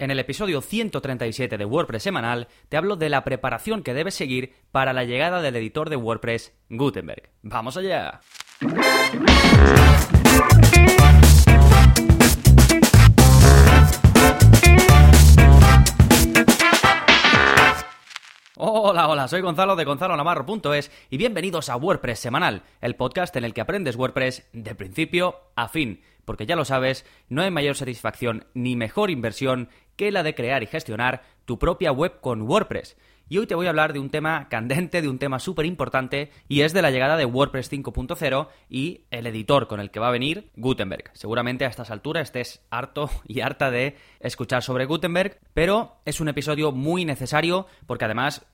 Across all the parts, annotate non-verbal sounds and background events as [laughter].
En el episodio 137 de WordPress semanal te hablo de la preparación que debes seguir para la llegada del editor de WordPress Gutenberg. ¡Vamos allá! Hola, hola, soy Gonzalo de gonzalonavarro.es y bienvenidos a WordPress Semanal, el podcast en el que aprendes WordPress de principio a fin porque ya lo sabes, no hay mayor satisfacción ni mejor inversión que la de crear y gestionar tu propia web con WordPress. Y hoy te voy a hablar de un tema candente, de un tema súper importante, y es de la llegada de WordPress 5.0 y el editor con el que va a venir Gutenberg. Seguramente a estas alturas estés harto y harta de escuchar sobre Gutenberg, pero es un episodio muy necesario porque además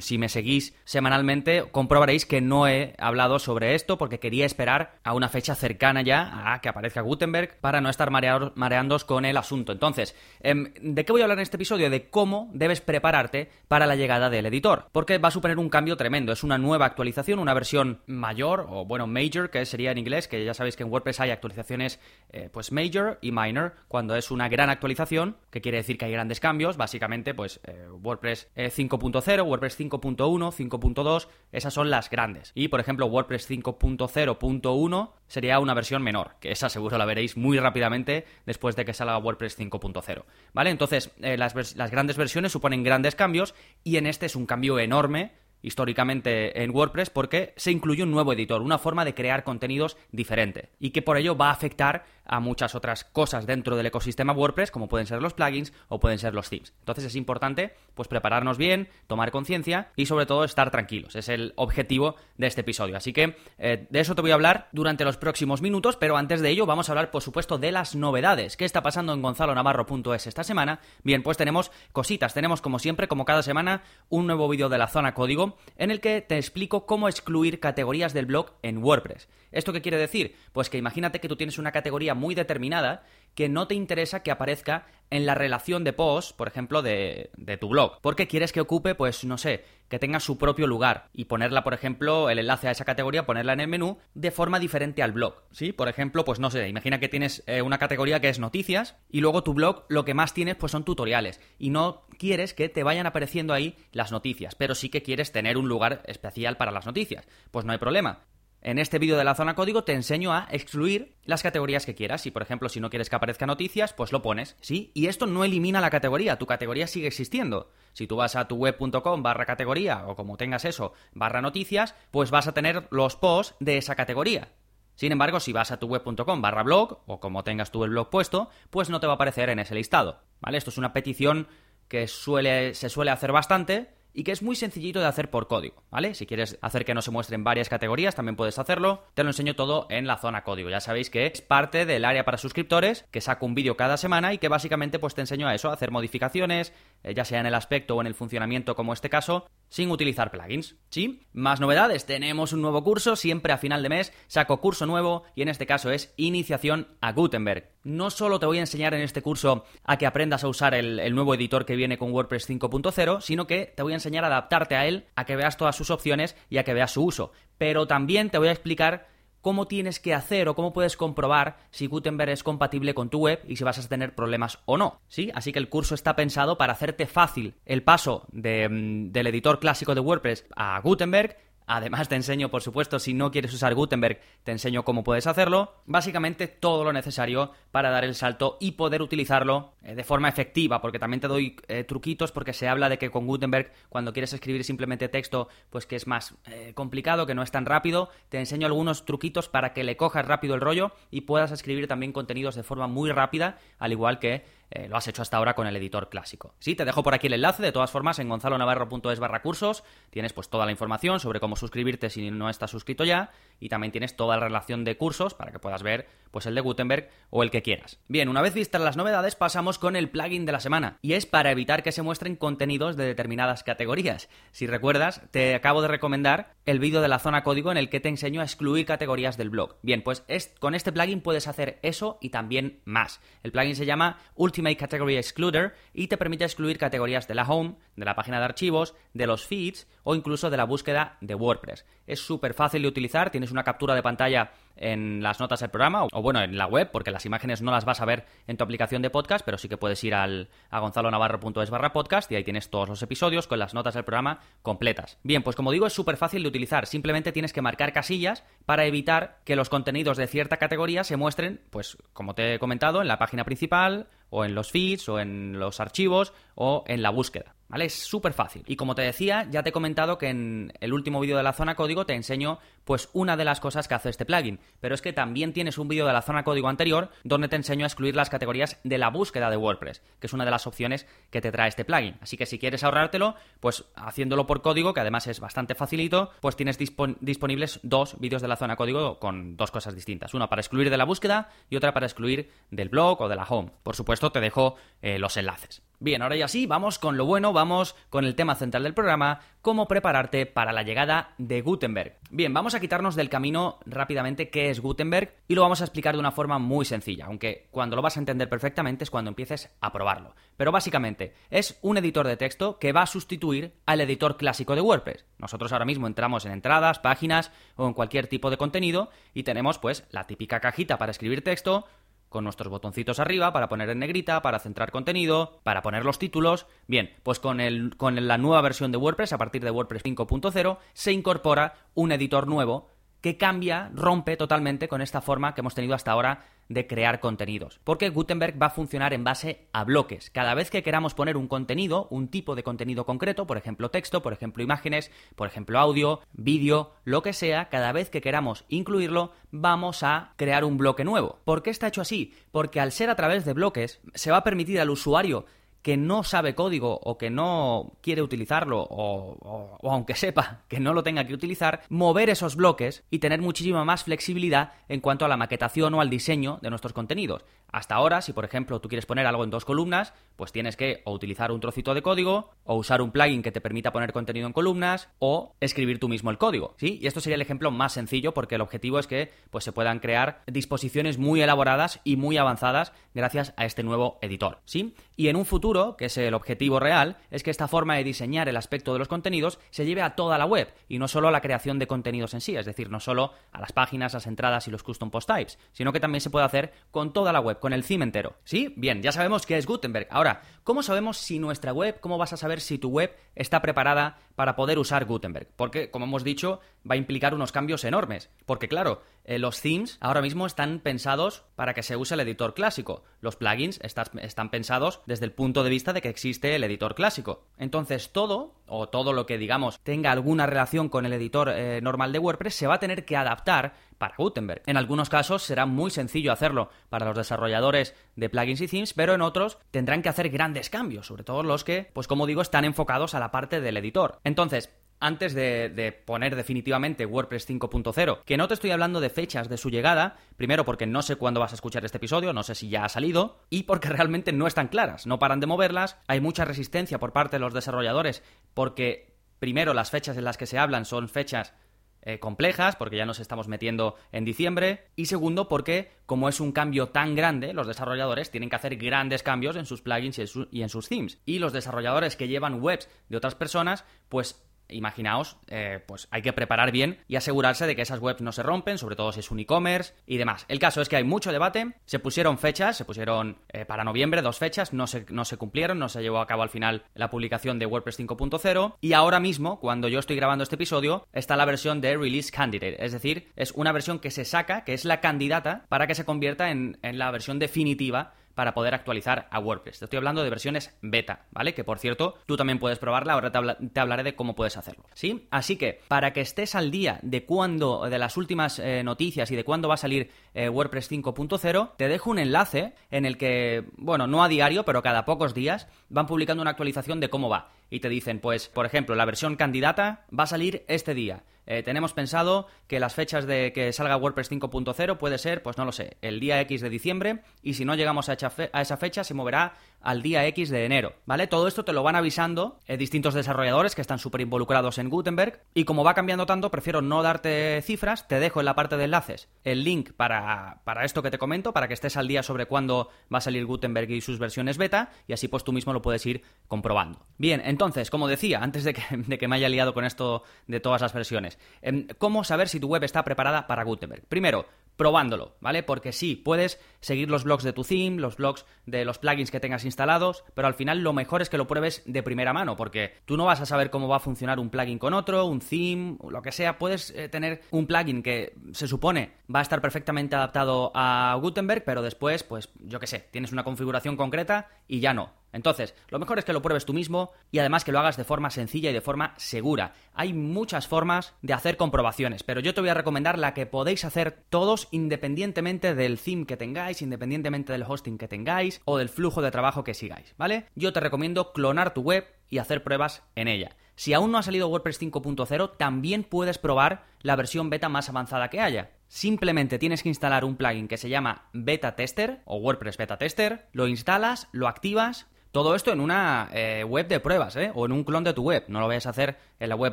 si me seguís semanalmente, comprobaréis que no he hablado sobre esto porque quería esperar a una fecha cercana ya a que aparezca Gutenberg para no estar mareándos con el asunto. Entonces, em, ¿de qué voy a hablar en este episodio? De cómo debes prepararte para la llegada del editor. Porque va a suponer un cambio tremendo. Es una nueva actualización, una versión mayor, o bueno, major, que sería en inglés, que ya sabéis que en WordPress hay actualizaciones eh, pues major y minor, cuando es una gran actualización, que quiere decir que hay grandes cambios, básicamente pues eh, WordPress 5.0, eh, WordPress 5.1, 5.2, esas son las grandes. Y por ejemplo, WordPress 5.0.1 sería una versión menor, que esa seguro la veréis muy rápidamente después de que salga WordPress 5.0. ¿Vale? Entonces, eh, las, las grandes versiones suponen grandes cambios y en este es un cambio enorme históricamente en WordPress porque se incluye un nuevo editor, una forma de crear contenidos diferente y que por ello va a afectar a muchas otras cosas dentro del ecosistema WordPress como pueden ser los plugins o pueden ser los themes. Entonces es importante pues prepararnos bien, tomar conciencia y sobre todo estar tranquilos. Es el objetivo de este episodio. Así que eh, de eso te voy a hablar durante los próximos minutos, pero antes de ello vamos a hablar por supuesto de las novedades. ¿Qué está pasando en gonzalonavarro.es esta semana? Bien, pues tenemos cositas. Tenemos como siempre, como cada semana, un nuevo vídeo de la zona código en el que te explico cómo excluir categorías del blog en WordPress. ¿Esto qué quiere decir? Pues que imagínate que tú tienes una categoría muy determinada que no te interesa que aparezca en la relación de post, por ejemplo, de, tu blog. Porque quieres que ocupe, pues, no sé, que tenga su propio lugar y ponerla, por ejemplo, el enlace a esa categoría, ponerla en el menú de forma diferente al blog. ¿Sí? Por ejemplo, pues no sé, imagina que tienes eh, una categoría que es noticias y luego tu blog lo que más tienes pues son tutoriales y no quieres que te vayan apareciendo ahí las noticias, pero sí que quieres tener un lugar especial para las noticias. Pues no hay problema. En este vídeo de la zona código te enseño a excluir las categorías que quieras. Y, por ejemplo, si no quieres que aparezca noticias, pues lo pones, ¿sí? Y esto no elimina la categoría, tu categoría sigue existiendo. Si tú vas a tu web.com barra categoría o como tengas eso, barra noticias, pues vas a tener los posts de esa categoría. Sin embargo, si vas a tu web.com barra blog o como tengas tú el blog puesto, pues no te va a aparecer en ese listado, ¿vale? Esto es una petición que suele, se suele hacer bastante y que es muy sencillito de hacer por código, ¿vale? Si quieres hacer que no se muestren varias categorías, también puedes hacerlo. Te lo enseño todo en la zona código. Ya sabéis que es parte del área para suscriptores, que saco un vídeo cada semana y que básicamente pues te enseño a eso, a hacer modificaciones, eh, ya sea en el aspecto o en el funcionamiento como este caso, sin utilizar plugins. ¿Sí? Más novedades, tenemos un nuevo curso, siempre a final de mes saco curso nuevo y en este caso es Iniciación a Gutenberg. No solo te voy a enseñar en este curso a que aprendas a usar el, nuevo editor que viene con WordPress 5.0, sino que te voy a enseñar a adaptarte a él, a que veas todas sus opciones y a que veas su uso. Pero también te voy a explicar cómo tienes que hacer o cómo puedes comprobar si Gutenberg es compatible con tu web y si vas a tener problemas o no. ¿Sí? Así que el curso está pensado para hacerte fácil el paso mm, del editor clásico de WordPress a Gutenberg Además te enseño, por supuesto, si no quieres usar Gutenberg, te enseño cómo puedes hacerlo. Básicamente todo lo necesario para dar el salto y poder utilizarlo eh, de forma efectiva, porque también te doy eh, truquitos porque se habla de que con Gutenberg cuando quieres escribir simplemente texto, pues que es más eh, complicado, que no es tan rápido. Te enseño algunos truquitos para que le cojas rápido el rollo y puedas escribir también contenidos de forma muy rápida, al igual que eh, lo has hecho hasta ahora con el editor clásico. Sí, te dejo por aquí el enlace, de todas formas, en gonzalonavarro.es barra cursos tienes pues toda la información sobre cómo suscribirte si no estás suscrito ya, y también tienes toda la relación de cursos para que puedas ver pues el de Gutenberg o el que quieras. Bien, una vez vistas las novedades, pasamos con el plugin de la semana, y es para evitar que se muestren contenidos de determinadas categorías. Si recuerdas, te acabo de recomendar el vídeo de la zona código en el que te enseño a excluir categorías del blog. Bien, pues con este plugin puedes hacer eso y también más. El plugin se llama Ultimate Ultimate Category Excluder y te permite excluir categorías de la home, de la página de archivos, de los feeds o incluso de la búsqueda de WordPress. Es súper fácil de utilizar, tienes una captura de pantalla en las notas del programa o, bueno, en la web, porque las imágenes no las vas a ver en tu aplicación de podcast, pero sí que puedes ir al, a gonzalonavarro.es barra podcast y ahí tienes todos los episodios con las notas del programa completas. Bien, pues como digo, es súper fácil de utilizar, simplemente tienes que marcar casillas para evitar que los contenidos de cierta categoría se muestren, pues como te he comentado, en la página principal o en los feeds o en los archivos o en la búsqueda. Es súper fácil. Y como te decía, ya te he comentado que en el último vídeo de la zona código te enseño pues una de las cosas que hace este plugin. Pero es que también tienes un vídeo de la zona código anterior donde te enseño a excluir las categorías de la búsqueda de WordPress, que es una de las opciones que te trae este plugin. Así que si quieres ahorrártelo, pues haciéndolo por código, que además es bastante facilito, pues tienes disponibles dos vídeos de la zona código con dos cosas distintas. Una para excluir de la búsqueda y otra para excluir del blog o de la home. Por supuesto, te dejo eh, los enlaces. Bien, ahora ya sí, vamos con lo bueno, vamos con el tema central del programa, cómo prepararte para la llegada de Gutenberg. Bien, vamos a quitarnos del camino rápidamente qué es Gutenberg y lo vamos a explicar de una forma muy sencilla, aunque cuando lo vas a entender perfectamente es cuando empieces a probarlo. Pero básicamente es un editor de texto que va a sustituir al editor clásico de WordPress. Nosotros ahora mismo entramos en entradas, páginas o en cualquier tipo de contenido y tenemos pues la típica cajita para escribir texto, con nuestros botoncitos arriba para poner en negrita, para centrar contenido, para poner los títulos. Bien, pues con, el, con la nueva versión de WordPress, a partir de WordPress 5.0, se incorpora un editor nuevo que cambia, rompe totalmente con esta forma que hemos tenido hasta ahora de crear contenidos. Porque Gutenberg va a funcionar en base a bloques. Cada vez que queramos poner un contenido, un tipo de contenido concreto, por ejemplo texto, por ejemplo imágenes, por ejemplo audio, vídeo, lo que sea, cada vez que queramos incluirlo, vamos a crear un bloque nuevo. ¿Por qué está hecho así? Porque al ser a través de bloques, se va a permitir al usuario que no sabe código o que no quiere utilizarlo o, aunque sepa que no lo tenga que utilizar, mover esos bloques y tener muchísima más flexibilidad en cuanto a la maquetación o al diseño de nuestros contenidos. Hasta ahora, si por ejemplo tú quieres poner algo en dos columnas, pues tienes que o utilizar un trocito de código, o usar un plugin que te permita poner contenido en columnas, o escribir tú mismo el código, ¿sí? Y esto sería el ejemplo más sencillo porque el objetivo es que pues, se puedan crear disposiciones muy elaboradas y muy avanzadas gracias a este nuevo editor, ¿sí? Y en un futuro, que es el objetivo real, es que esta forma de diseñar el aspecto de los contenidos se lleve a toda la web y no solo a la creación de contenidos en sí, es decir, no solo a las páginas, las entradas y los custom post types, sino que también se puede hacer con toda la web con el theme entero. ¿Sí? Bien, ya sabemos qué es Gutenberg. Ahora, ¿cómo sabemos si nuestra web, cómo vas a saber si tu web está preparada para poder usar Gutenberg? Porque, como hemos dicho, va a implicar unos cambios enormes. Porque, claro, eh, los themes ahora mismo están pensados para que se use el editor clásico. Los plugins están pensados desde el punto de vista de que existe el editor clásico. Entonces, todo, o todo lo que digamos tenga alguna relación con el editor eh, normal de WordPress, se va a tener que adaptar para Gutenberg. En algunos casos será muy sencillo hacerlo para los desarrolladores de plugins y themes, pero en otros tendrán que hacer grandes cambios, sobre todo los que, pues como digo, están enfocados a la parte del editor. Entonces, antes de, poner definitivamente WordPress 5.0, que no te estoy hablando de fechas de su llegada, primero porque no sé cuándo vas a escuchar este episodio, no sé si ya ha salido, y porque [laughs] realmente no están claras, no paran de moverlas, hay mucha resistencia por parte de los desarrolladores, porque primero las fechas en las que se hablan son fechas eh, complejas, porque ya nos estamos metiendo en diciembre, y segundo, porque como es un cambio tan grande, los desarrolladores tienen que hacer grandes cambios en sus plugins y en sus themes. Y los desarrolladores que llevan webs de otras personas, pues imaginaos, eh, pues hay que preparar bien y asegurarse de que esas webs no se rompen, sobre todo si es un e-commerce y demás. El caso es que hay mucho debate, se pusieron fechas, se pusieron eh, para noviembre dos fechas, no se, no se cumplieron, no se llevó a cabo al final la publicación de WordPress 5.0 y ahora mismo, cuando yo estoy grabando este episodio, está la versión de Release Candidate, es decir, es una versión que se saca, que es la candidata para que se convierta en, en la versión definitiva para poder actualizar a WordPress. Te estoy hablando de versiones beta, ¿vale? Que por cierto, tú también puedes probarla, ahora te, hablaré de cómo puedes hacerlo, ¿sí? Así que, para que estés al día de cuándo, de las últimas eh, noticias y de cuándo va a salir eh, WordPress 5.0, te dejo un enlace en el que, bueno, no a diario, pero cada pocos días van publicando una actualización de cómo va. Y te dicen, pues, por ejemplo, la versión candidata va a salir este día. Eh, tenemos pensado que las fechas de que salga WordPress 5.0 puede ser, pues no lo sé, el día X de diciembre y si no llegamos a, esa fecha se moverá al día X de enero, ¿vale? Todo esto te lo van avisando eh, distintos desarrolladores que están súper involucrados en Gutenberg y como va cambiando tanto, prefiero no darte cifras, te dejo en la parte de enlaces el link para, para esto que te comento, para que estés al día sobre cuándo va a salir Gutenberg y sus versiones beta y así pues tú mismo lo puedes ir comprobando. Bien, entonces, como decía, antes de que, [laughs] me haya liado con esto de todas las versiones, em, ¿cómo saber si tu web está preparada para Gutenberg? Primero, probándolo, ¿vale? Porque sí, puedes seguir los blogs de tu theme, los blogs de los plugins que tengas instalados, pero al final lo mejor es que lo pruebes de primera mano, porque tú no vas a saber cómo va a funcionar un plugin con otro, un theme, lo que sea. Puedes eh, tener un plugin que se supone va a estar perfectamente adaptado a Gutenberg, pero después, pues yo qué sé, tienes una configuración concreta y ya no. Entonces, lo mejor es que lo pruebes tú mismo y además que lo hagas de forma sencilla y de forma segura. Hay muchas formas de hacer comprobaciones, pero yo te voy a recomendar la que podéis hacer todos independientemente del theme que tengáis, independientemente del hosting que tengáis o del flujo de trabajo que sigáis, ¿vale? Yo te recomiendo clonar tu web y hacer pruebas en ella. Si aún no ha salido WordPress 5.0, también puedes probar la versión beta más avanzada que haya. Simplemente tienes que instalar un plugin que se llama Beta Tester o WordPress Beta Tester, lo instalas, lo activas todo esto en una eh, web de pruebas, ¿eh? O en un clon de tu web. No lo vayas a hacer en la web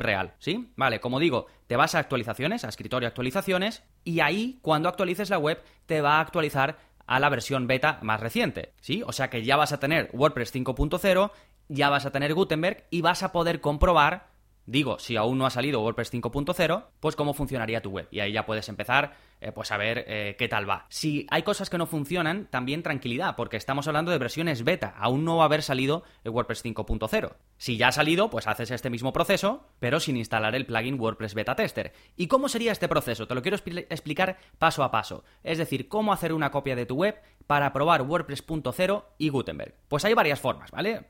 real, ¿sí? Vale, como digo, te vas a actualizaciones, a escritorio actualizaciones, y ahí, cuando actualices la web, te va a actualizar a la versión beta más reciente, ¿sí? O sea que ya vas a tener WordPress 5.0, ya vas a tener Gutenberg y vas a poder comprobar digo, si aún no ha salido WordPress 5.0, pues cómo funcionaría tu web. Y ahí ya puedes empezar, eh, pues a ver eh, qué tal va. Si hay cosas que no funcionan, también tranquilidad, porque estamos hablando de versiones beta. Aún no va a haber salido el WordPress 5.0. Si ya ha salido, pues haces este mismo proceso, pero sin instalar el plugin WordPress Beta Tester. ¿Y cómo sería este proceso? Te lo quiero explicar paso a paso. Es decir, cómo hacer una copia de tu web para probar WordPress.0 y Gutenberg. Pues hay varias formas, ¿vale?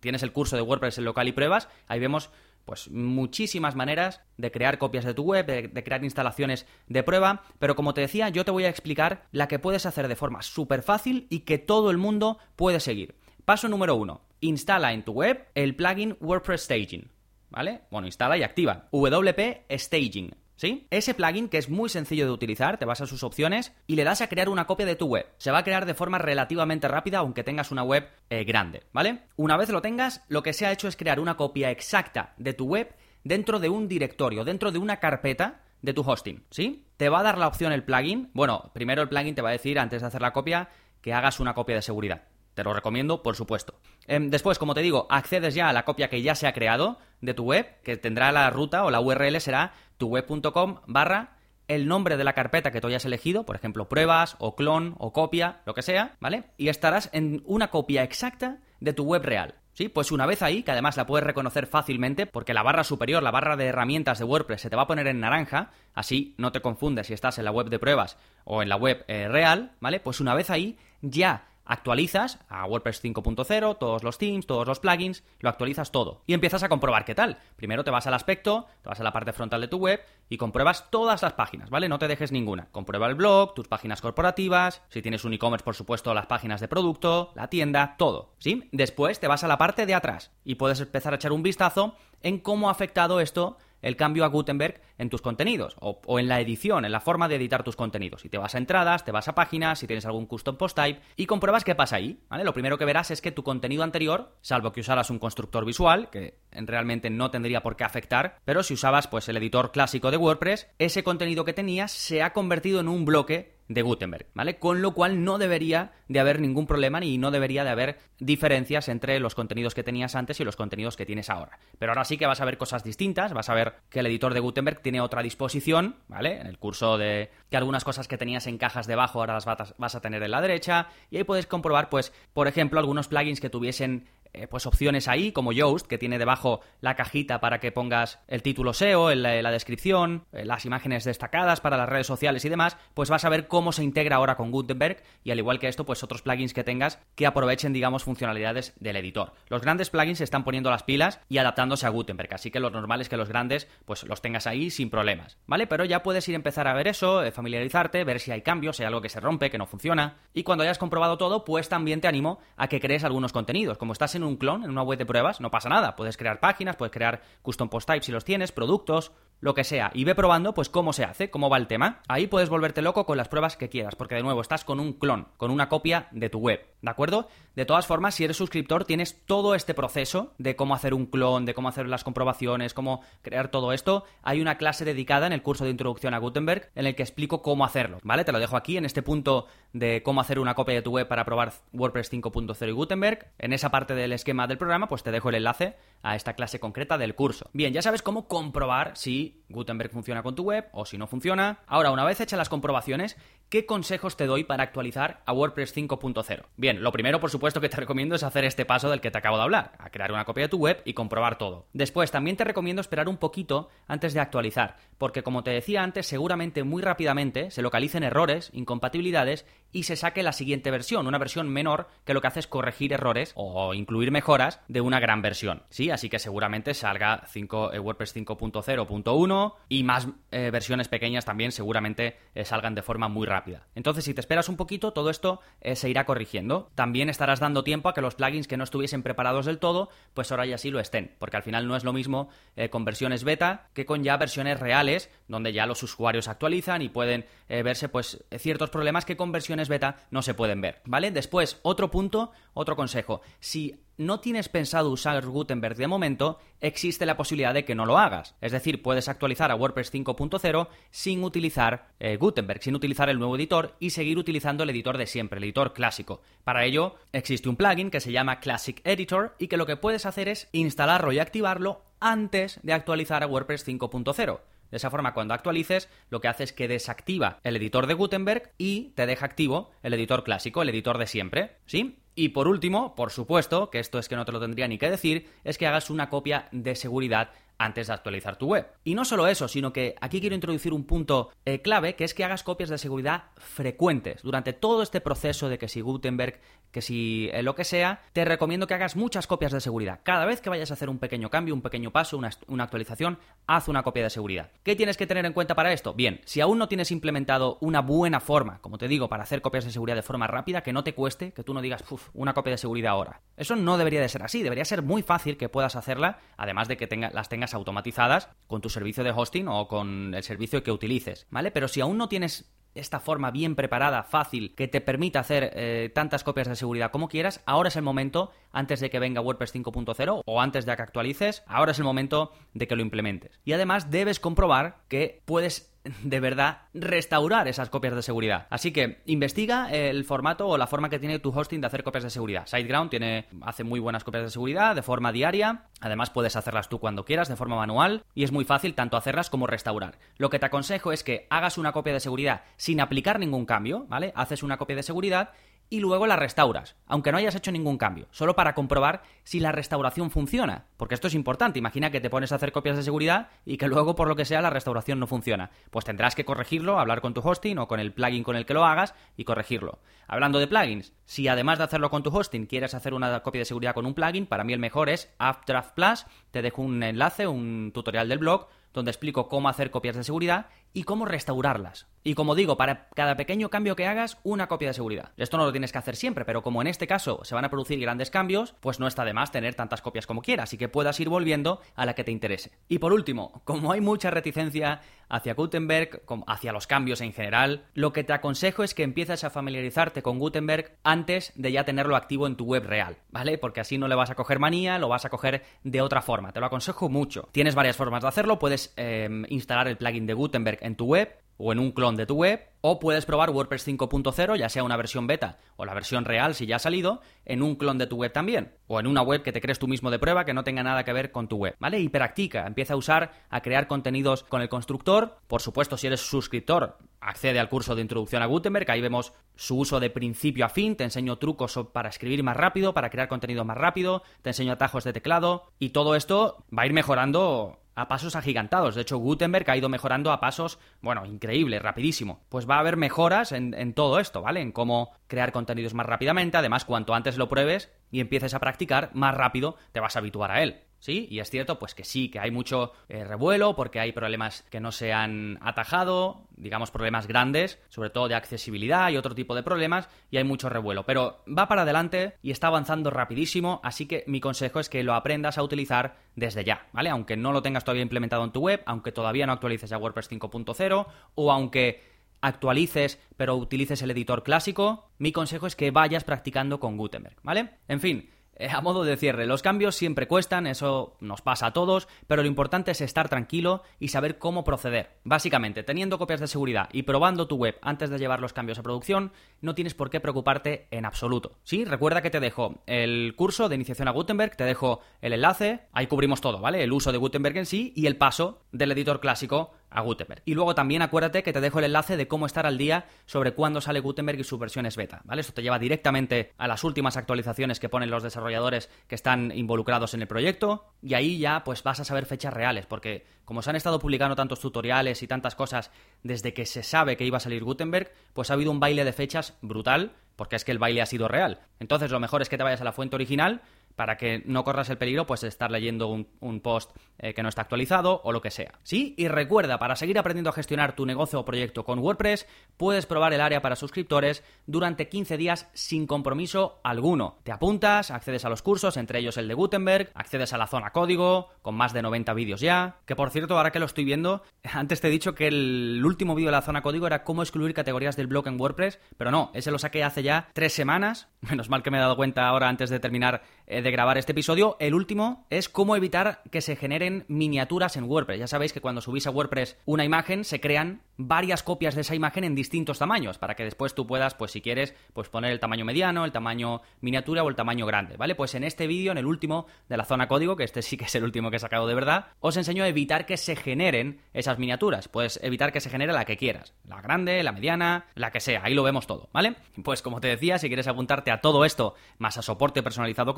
Tienes el curso de WordPress en local y pruebas, ahí vemos pues muchísimas maneras de crear copias de tu web, de, crear instalaciones de prueba, pero como te decía, yo te voy a explicar la que puedes hacer de forma súper fácil y que todo el mundo puede seguir. Paso número uno, instala en tu web el plugin WordPress Staging, ¿vale? Bueno, instala y activa WP Staging. ¿Sí? Ese plugin, que es muy sencillo de utilizar, te vas a sus opciones y le das a crear una copia de tu web. Se va a crear de forma relativamente rápida, aunque tengas una web eh, grande, ¿vale? Una vez lo tengas, lo que se ha hecho es crear una copia exacta de tu web dentro de un directorio, dentro de una carpeta de tu hosting, ¿sí? Te va a dar la opción el plugin. Bueno, primero el plugin te va a decir, antes de hacer la copia, que hagas una copia de seguridad. Te lo recomiendo, por supuesto. Em, después, como te digo, accedes ya a la copia que ya se ha creado de tu web, que tendrá la ruta o la URL será tuweb.com barra el nombre de la carpeta que tú hayas elegido, por ejemplo, pruebas o clon o copia, lo que sea, ¿vale? Y estarás en una copia exacta de tu web real. Sí, pues una vez ahí, que además la puedes reconocer fácilmente, porque la barra superior, la barra de herramientas de WordPress, se te va a poner en naranja, así no te confundes si estás en la web de pruebas o en la web eh, real, ¿vale? Pues una vez ahí, ya actualizas a WordPress 5.0, todos los themes, todos los plugins, lo actualizas todo y empiezas a comprobar qué tal. Primero te vas al aspecto, te vas a la parte frontal de tu web y compruebas todas las páginas, ¿vale? No te dejes ninguna. Comprueba el blog, tus páginas corporativas, si tienes un e-commerce, por supuesto, las páginas de producto, la tienda, todo, ¿sí? Después te vas a la parte de atrás y puedes empezar a echar un vistazo en cómo ha afectado esto el cambio a Gutenberg en tus contenidos o, en la edición, en la forma de editar tus contenidos. Y te vas a entradas, te vas a páginas, si tienes algún custom post type y compruebas qué pasa ahí. Lo primero que verás es que tu contenido anterior, salvo que usaras un constructor visual, que realmente no tendría por qué afectar, pero si usabas pues el editor clásico de WordPress, ese contenido que tenías se ha convertido en un bloque de Gutenberg, ¿vale? Con lo cual no debería de haber ningún problema ni no debería de haber diferencias entre los contenidos que tenías antes y los contenidos que tienes ahora. Pero ahora sí que vas a ver cosas distintas, vas a ver que el editor de Gutenberg tiene otra disposición, ¿vale? En el curso de que algunas cosas que tenías en cajas debajo ahora las vas a tener en la derecha y ahí puedes comprobar, pues, por ejemplo, algunos plugins que tuviesen eh, pues opciones ahí, como Yoast, que tiene debajo la cajita para que pongas el título SEO, la, descripción, eh, las imágenes destacadas para las redes sociales y demás, pues vas a ver cómo se integra ahora con Gutenberg y al igual que esto, pues otros plugins que tengas que aprovechen, digamos, funcionalidades del editor. Los grandes plugins se están poniendo las pilas y adaptándose a Gutenberg, así que lo normal es que los grandes, pues los tengas ahí sin problemas, ¿vale? Pero ya puedes ir a empezar a ver eso, eh, familiarizarte, ver si hay cambios, si hay algo que se rompe, que no funciona, y cuando hayas comprobado todo, pues también te animo a que crees algunos contenidos. Como estás en en un clon, en una web de pruebas, no pasa nada. Puedes crear páginas, puedes crear custom post types si los tienes, productos, lo que sea, y ve probando pues cómo se hace, cómo va el tema. Ahí puedes volverte loco con las pruebas que quieras, porque de nuevo estás con un clon, con una copia de tu web, ¿de acuerdo? De todas formas, si eres suscriptor, tienes todo este proceso de cómo hacer un clon, de cómo hacer las comprobaciones, cómo crear todo esto. Hay una clase dedicada en el curso de introducción a Gutenberg en el que explico cómo hacerlo, ¿vale? Te lo dejo aquí en este punto de cómo hacer una copia de tu web para probar WordPress 5.0 y Gutenberg. En esa parte del esquema del programa, pues te dejo el enlace a esta clase concreta del curso. Bien, ya sabes cómo comprobar si Gutenberg funciona con tu web o si no funciona. Ahora, una vez hechas las comprobaciones, ¿qué consejos te doy para actualizar a WordPress 5.0? Bien, lo primero, por supuesto, que te [laughs] recomiendo es hacer este paso del que te acabo de hablar, a crear una copia de tu web y comprobar todo. Después, también te recomiendo esperar un poquito antes de actualizar, porque como te decía antes, seguramente muy rápidamente se localicen errores, incompatibilidades y se saque la siguiente versión, una versión menor que lo que hace es corregir errores o incluir mejoras de una gran versión. Sí, así que seguramente salga 5, eh, WordPress 5.0.1 y más eh, versiones pequeñas también seguramente eh, salgan de forma muy rápida. Entonces, si te esperas un poquito, todo esto se irá corrigiendo. También estarás dando tiempo a que los plugins que no estuviesen preparados del todo, pues ahora ya sí lo estén, porque al final no es lo mismo con versiones beta que con ya versiones reales, donde ya los usuarios actualizan y pueden verse pues ciertos problemas que con versiones beta no se pueden ver, ¿vale? Después, otro punto, otro consejo. Si no tienes pensado usar Gutenberg de momento, existe la posibilidad de que no lo hagas. Es decir, puedes actualizar a WordPress 5.0 sin utilizar eh, Gutenberg, sin utilizar el nuevo editor y seguir utilizando el editor de siempre, el editor clásico. Para ello, existe un plugin que se llama Classic Editor y que lo que puedes hacer es instalarlo y activarlo antes de actualizar a WordPress 5.0. De esa forma, cuando actualices, lo que hace es que desactiva el editor de Gutenberg y te deja activo el editor clásico, el editor de siempre, ¿sí? Y por último, por supuesto, que esto es que no te lo tendría ni que decir, es que hagas una copia de seguridad antes de actualizar tu web. Y no solo eso, sino que aquí quiero introducir un punto eh, clave, que es que hagas copias de seguridad frecuentes. Durante todo este proceso de que si Gutenberg, que si eh, lo que sea, te recomiendo que hagas muchas copias de seguridad. Cada vez que vayas a hacer un pequeño cambio, un pequeño paso, una, una actualización, haz una copia de seguridad. ¿Qué tienes que tener en cuenta para esto? Bien, si aún no tienes implementado una buena forma, como te digo, para hacer copias de seguridad de forma rápida, que no te cueste, que tú no digas, uff, una copia de seguridad ahora. Eso no debería de ser así, debería ser muy fácil que puedas hacerla, además de que tenga, las tengas automatizadas con tu servicio de hosting o con el servicio que utilices, ¿vale? Pero si aún no tienes esta forma bien preparada, fácil, que te permita hacer eh, tantas copias de seguridad como quieras, ahora es el momento, antes de que venga WordPress 5.0 o antes de que actualices, ahora es el momento de que lo implementes. Y además debes comprobar que puedes de verdad restaurar esas copias de seguridad. Así que investiga el formato o la forma que tiene tu hosting de hacer copias de seguridad. SiteGround tiene, hace muy buenas copias de seguridad de forma diaria. Además puedes hacerlas tú cuando quieras de forma manual y es muy fácil tanto hacerlas como restaurar. Lo que te aconsejo es que hagas una copia de seguridad sin aplicar ningún cambio, ¿vale? Haces una copia de seguridad y luego la restauras, aunque no hayas hecho ningún cambio, solo para comprobar si la restauración funciona, porque esto es importante, imagina que te pones a hacer copias de seguridad y que luego por lo que sea la restauración no funciona, pues tendrás que corregirlo, hablar con tu hosting o con el plugin con el que lo hagas y corregirlo. Hablando de plugins, si además de hacerlo con tu hosting quieres hacer una copia de seguridad con un plugin, para mí el mejor es Updraft Plus, te dejo un enlace, un tutorial del blog donde explico cómo hacer copias de seguridad y cómo restaurarlas. Y como digo, para cada pequeño cambio que hagas, una copia de seguridad. Esto no lo tienes que hacer siempre, pero como en este caso se van a producir grandes cambios, pues no está de más tener tantas copias como quieras y que puedas ir volviendo a la que te interese. Y por último, como hay mucha reticencia hacia Gutenberg, hacia los cambios en general, lo que te aconsejo es que empieces a familiarizarte con Gutenberg antes de ya tenerlo activo en tu web real, ¿vale? Porque así no le vas a coger manía, lo vas a coger de otra forma. Te lo aconsejo mucho. Tienes varias formas de hacerlo, puedes eh, instalar el plugin de Gutenberg en tu web o en un clon de tu web, o puedes probar WordPress 5.0, ya sea una versión beta o la versión real si ya ha salido, en un clon de tu web también, o en una web que te crees tú mismo de prueba que no tenga nada que ver con tu web, ¿vale? Y practica, empieza a usar, a crear contenidos con el constructor, por supuesto si eres suscriptor, accede al curso de introducción a Gutenberg, ahí vemos su uso de principio a fin, te enseño trucos para escribir más rápido, para crear contenido más rápido, te enseño atajos de teclado, y todo esto va a ir mejorando a pasos agigantados. De hecho, Gutenberg ha ido mejorando a pasos, bueno, increíble, rapidísimo. Pues va a haber mejoras en, en, todo esto, ¿vale? En cómo crear contenidos más rápidamente. Además, cuanto antes lo pruebes y empieces a practicar, más rápido te vas a habituar a él. ¿sí? Y es cierto, pues que sí, que hay mucho eh, revuelo porque hay problemas que no se han atajado, digamos problemas grandes, sobre todo de accesibilidad y otro tipo de problemas, y hay mucho revuelo. Pero va para adelante y está avanzando rapidísimo, así que mi consejo es que lo aprendas a utilizar desde ya, ¿vale? Aunque no lo tengas todavía implementado en tu web, aunque todavía no actualices a WordPress 5.0, o aunque actualices pero utilices el editor clásico, mi consejo es que vayas practicando con Gutenberg, ¿vale? En fin, a modo de cierre, los cambios siempre cuestan, eso nos pasa a todos, pero lo importante es estar tranquilo y saber cómo proceder. Básicamente, teniendo copias de seguridad y probando tu web antes de llevar los cambios a producción, no tienes por qué preocuparte en absoluto. Sí, recuerda que te dejo el curso de iniciación a Gutenberg, te dejo el enlace, ahí cubrimos todo, ¿vale? El uso de Gutenberg en sí y el paso del editor clásico a Gutenberg. Y luego también acuérdate que te dejo el enlace de cómo estar al día sobre cuándo sale Gutenberg y sus versiones beta, ¿vale? Esto te lleva directamente a las últimas actualizaciones que ponen los desarrolladores que están involucrados en el proyecto y ahí ya pues vas a saber fechas reales, porque como se han estado publicando tantos tutoriales y tantas cosas desde que se sabe que iba a salir Gutenberg, pues ha habido un baile de fechas brutal, porque es que el baile ha sido real. Entonces lo mejor es que te vayas a la fuente original para que no corras el peligro pues de estar leyendo un, post eh, que no está actualizado o lo que sea. Sí, y recuerda, para seguir aprendiendo a gestionar tu negocio o proyecto con WordPress, puedes probar el área para suscriptores durante 15 días sin compromiso alguno. Te apuntas, accedes a los cursos, entre ellos el de Gutenberg, accedes a la zona código, con más de 90 vídeos ya, que por cierto, ahora que lo estoy viendo, [laughs] antes te he dicho que el último vídeo de la zona código era cómo excluir categorías del blog en WordPress, pero no, ese lo saqué hace ya tres semanas, [laughs] menos mal que me he dado cuenta ahora antes de terminar eh, de grabar este episodio. El último es cómo evitar que se generen miniaturas en WordPress. Ya sabéis que cuando subís a WordPress una imagen, se crean varias copias de esa imagen en distintos tamaños, para que después tú puedas, pues si quieres, pues poner el tamaño mediano, el tamaño miniatura o el tamaño grande, ¿vale? Pues en este vídeo, en el último de la zona código, que este sí que es el último que he sacado de verdad, os enseño a evitar que se generen esas miniaturas. Puedes evitar que se genere la que quieras, la grande, la mediana, la que sea, ahí lo vemos todo, ¿vale? Pues como te decía, si quieres apuntarte a todo esto, más a soporte personalizado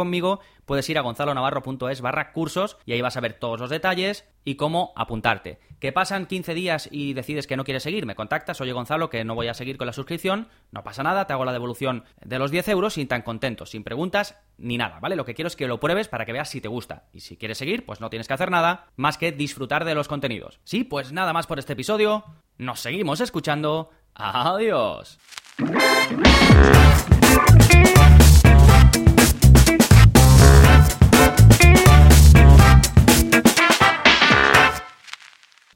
puedes ir a gonzalonavarro.es barra cursos y ahí vas a ver todos los detalles y cómo apuntarte. Que pasan 15 días y decides que no quieres seguir, me contactas, oye Gonzalo, que no voy a seguir con la suscripción, no pasa nada, te hago la devolución de los 10 euros sin tan contento, sin preguntas ni nada, ¿vale? Lo que quiero es que lo pruebes para que veas si te gusta. Y si quieres seguir, pues no tienes que hacer nada más que disfrutar de los contenidos. Sí, pues nada más por este episodio. Nos seguimos escuchando. Adiós.